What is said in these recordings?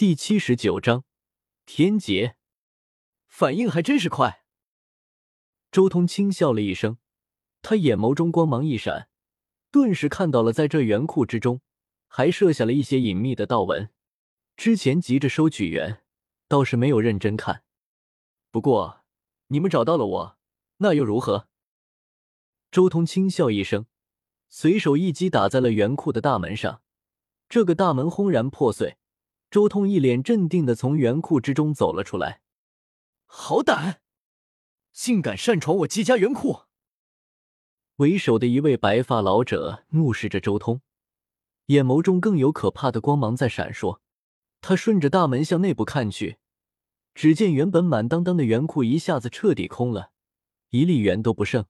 第七十九章天劫，反应还真是快。周通轻笑了一声，他眼眸中光芒一闪，顿时看到了在这元库之中还设下了一些隐秘的道纹。之前急着收取元，倒是没有认真看。不过你们找到了我，那又如何？周通轻笑一声，随手一击打在了元库的大门上，这个大门轰然破碎。周通一脸镇定的从圆库之中走了出来。好胆，竟敢擅闯我姬家元库！为首的一位白发老者怒视着周通，眼眸中更有可怕的光芒在闪烁。他顺着大门向内部看去，只见原本满当当的圆库一下子彻底空了，一粒元都不剩。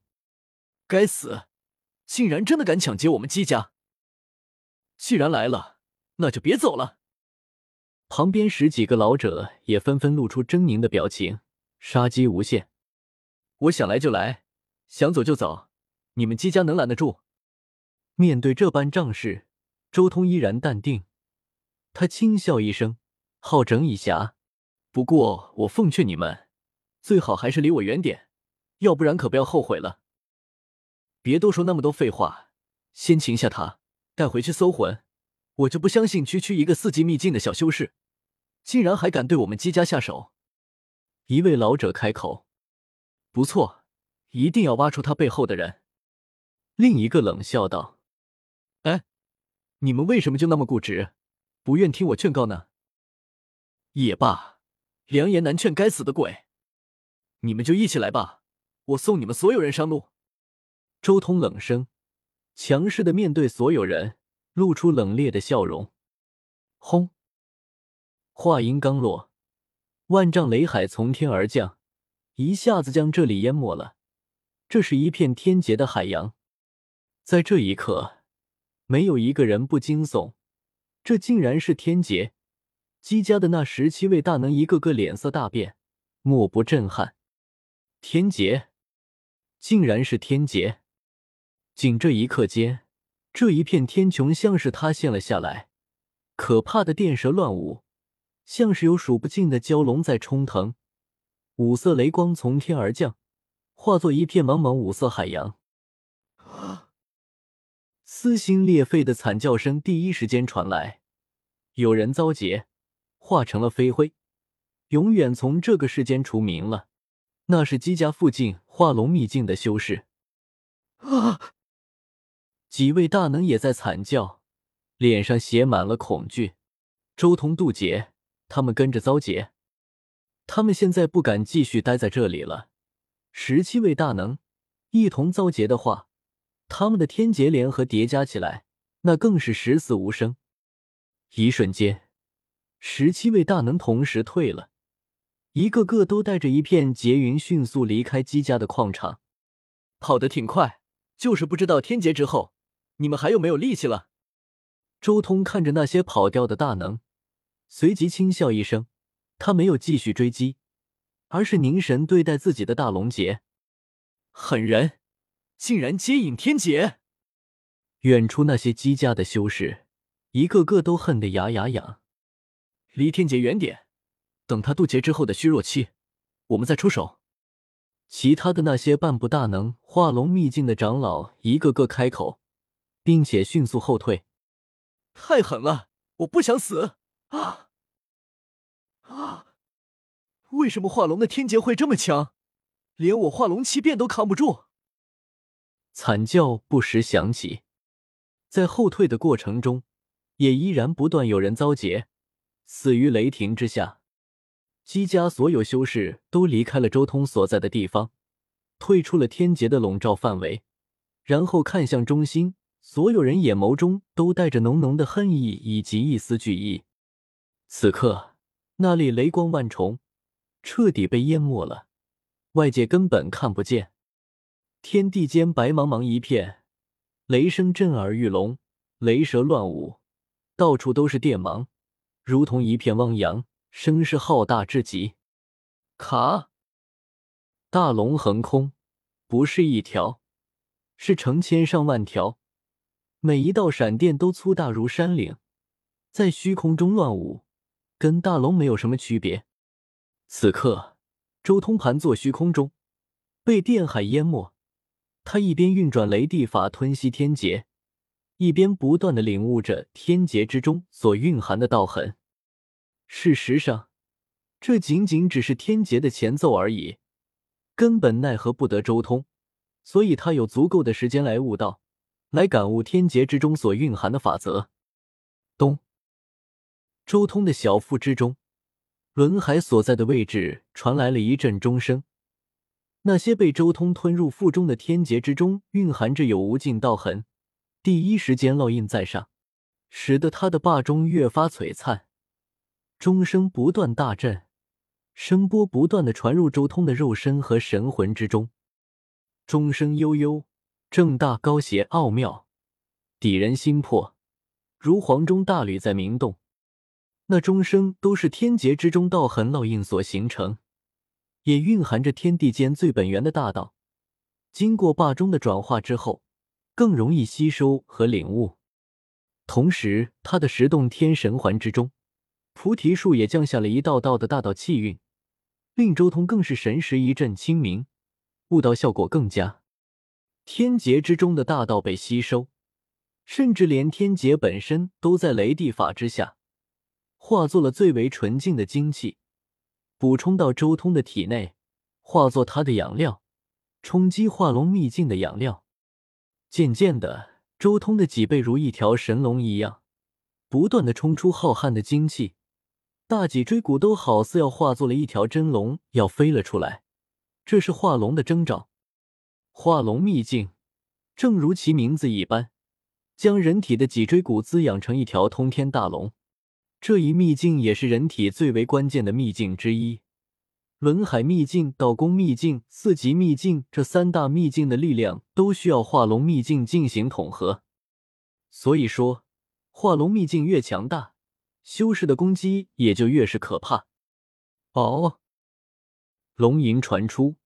该死，竟然真的敢抢劫我们姬家！既然来了，那就别走了。旁边十几个老者也纷纷露出狰狞的表情，杀机无限。我想来就来，想走就走，你们姬家能拦得住？面对这般仗势，周通依然淡定。他轻笑一声，好整以暇。不过我奉劝你们，最好还是离我远点，要不然可不要后悔了。别多说那么多废话，先擒下他，带回去搜魂。我就不相信区区一个四级秘境的小修士。竟然还敢对我们姬家下手！一位老者开口：“不错，一定要挖出他背后的人。”另一个冷笑道：“哎，你们为什么就那么固执，不愿听我劝告呢？”也罢，良言难劝，该死的鬼！你们就一起来吧，我送你们所有人上路。周通冷声，强势的面对所有人，露出冷冽的笑容。轰！话音刚落，万丈雷海从天而降，一下子将这里淹没了。这是一片天劫的海洋。在这一刻，没有一个人不惊悚。这竟然是天劫！姬家的那十七位大能，一个个脸色大变，莫不震撼。天劫，竟然是天劫！仅这一刻间，这一片天穹像是塌陷了下来，可怕的电蛇乱舞。像是有数不尽的蛟龙在冲腾，五色雷光从天而降，化作一片茫茫五色海洋。撕心裂肺的惨叫声第一时间传来，有人遭劫，化成了飞灰，永远从这个世间除名了。那是姬家附近化龙秘境的修士。啊！几位大能也在惨叫，脸上写满了恐惧。周通渡劫。他们跟着遭劫，他们现在不敢继续待在这里了。十七位大能一同遭劫的话，他们的天劫联合叠加起来，那更是十死无生。一瞬间，十七位大能同时退了，一个个都带着一片劫云迅速离开姬家的矿场，跑得挺快，就是不知道天劫之后你们还有没有力气了。周通看着那些跑掉的大能。随即轻笑一声，他没有继续追击，而是凝神对待自己的大龙劫。狠人，竟然接引天劫！远处那些姬家的修士，一个个都恨得牙牙痒。离天劫远点，等他渡劫之后的虚弱期，我们再出手。其他的那些半步大能化龙秘境的长老，一个个开口，并且迅速后退。太狠了，我不想死。啊啊！为什么化龙的天劫会这么强？连我化龙七变都扛不住！惨叫不时响起，在后退的过程中，也依然不断有人遭劫，死于雷霆之下。姬家所有修士都离开了周通所在的地方，退出了天劫的笼罩范围，然后看向中心，所有人眼眸中都带着浓浓的恨意以及一丝惧意。此刻，那里雷光万重，彻底被淹没了，外界根本看不见。天地间白茫茫一片，雷声震耳欲聋，雷蛇乱舞，到处都是电芒，如同一片汪洋，声势浩大至极。卡，大龙横空，不是一条，是成千上万条，每一道闪电都粗大如山岭，在虚空中乱舞。跟大龙没有什么区别。此刻，周通盘坐虚空中，被电海淹没。他一边运转雷地法吞吸天劫，一边不断的领悟着天劫之中所蕴含的道痕。事实上，这仅仅只是天劫的前奏而已，根本奈何不得周通，所以他有足够的时间来悟道，来感悟天劫之中所蕴含的法则。咚！周通的小腹之中，轮海所在的位置传来了一阵钟声。那些被周通吞入腹中的天劫之中，蕴含着有无尽道痕，第一时间烙印在上，使得他的霸中越发璀璨。钟声不断大震，声波不断的传入周通的肉身和神魂之中。钟声悠悠，正大高邪奥妙，抵人心魄，如黄钟大吕在鸣动。那钟声都是天劫之中道痕烙印所形成，也蕴含着天地间最本源的大道。经过霸钟的转化之后，更容易吸收和领悟。同时，他的十洞天神环之中。菩提树也降下了一道道的大道气运，令周通更是神识一阵清明，悟道效果更佳。天劫之中的大道被吸收，甚至连天劫本身都在雷地法之下，化作了最为纯净的精气，补充到周通的体内，化作他的养料，冲击化龙秘境的养料。渐渐的，周通的脊背如一条神龙一样，不断的冲出浩瀚的精气。大脊椎骨都好似要化作了一条真龙，要飞了出来。这是化龙的征兆。化龙秘境，正如其名字一般，将人体的脊椎骨滋养成一条通天大龙。这一秘境也是人体最为关键的秘境之一。轮海秘境、道宫秘境、四级秘境这三大秘境的力量都需要化龙秘境进行统合。所以说，化龙秘境越强大。修士的攻击也就越是可怕。哦，龙吟传出，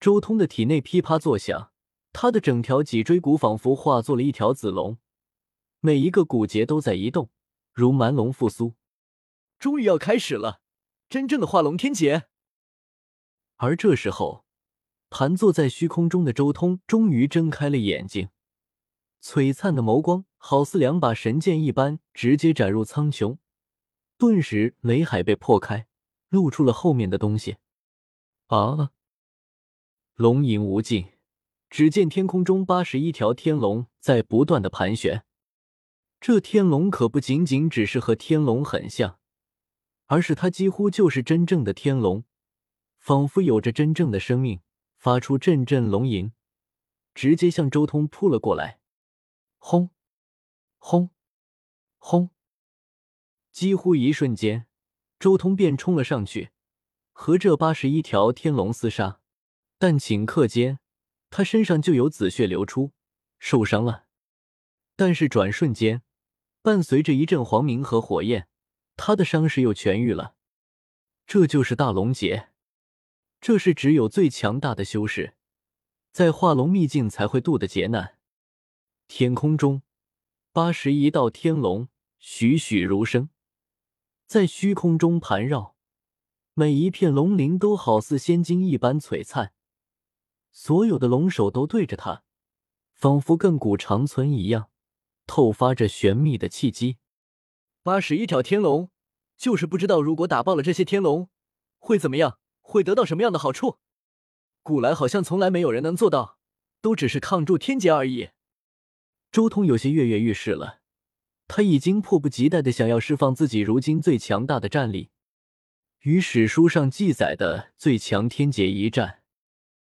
周通的体内噼啪作响，他的整条脊椎骨仿佛化作了一条紫龙，每一个骨节都在移动，如蛮龙复苏。终于要开始了，真正的化龙天劫。而这时候，盘坐在虚空中的周通终于睁开了眼睛，璀璨的眸光好似两把神剑一般，直接斩入苍穹。顿时，雷海被破开，露出了后面的东西。啊！龙吟无尽，只见天空中八十一条天龙在不断的盘旋。这天龙可不仅仅只是和天龙很像，而是它几乎就是真正的天龙，仿佛有着真正的生命，发出阵阵龙吟，直接向周通扑了过来。轰！轰！轰！几乎一瞬间，周通便冲了上去，和这八十一条天龙厮杀。但顷刻间，他身上就有紫血流出，受伤了。但是转瞬间，伴随着一阵黄鸣和火焰，他的伤势又痊愈了。这就是大龙劫，这是只有最强大的修士在化龙秘境才会渡的劫难。天空中，八十一道天龙栩栩如生。在虚空中盘绕，每一片龙鳞都好似仙金一般璀璨，所有的龙首都对着他，仿佛亘古长存一样，透发着玄秘的气机。八十一条天龙，就是不知道如果打爆了这些天龙会怎么样，会得到什么样的好处。古来好像从来没有人能做到，都只是抗住天劫而已。周通有些跃跃欲试了。他已经迫不及待的想要释放自己如今最强大的战力，与史书上记载的最强天劫一战。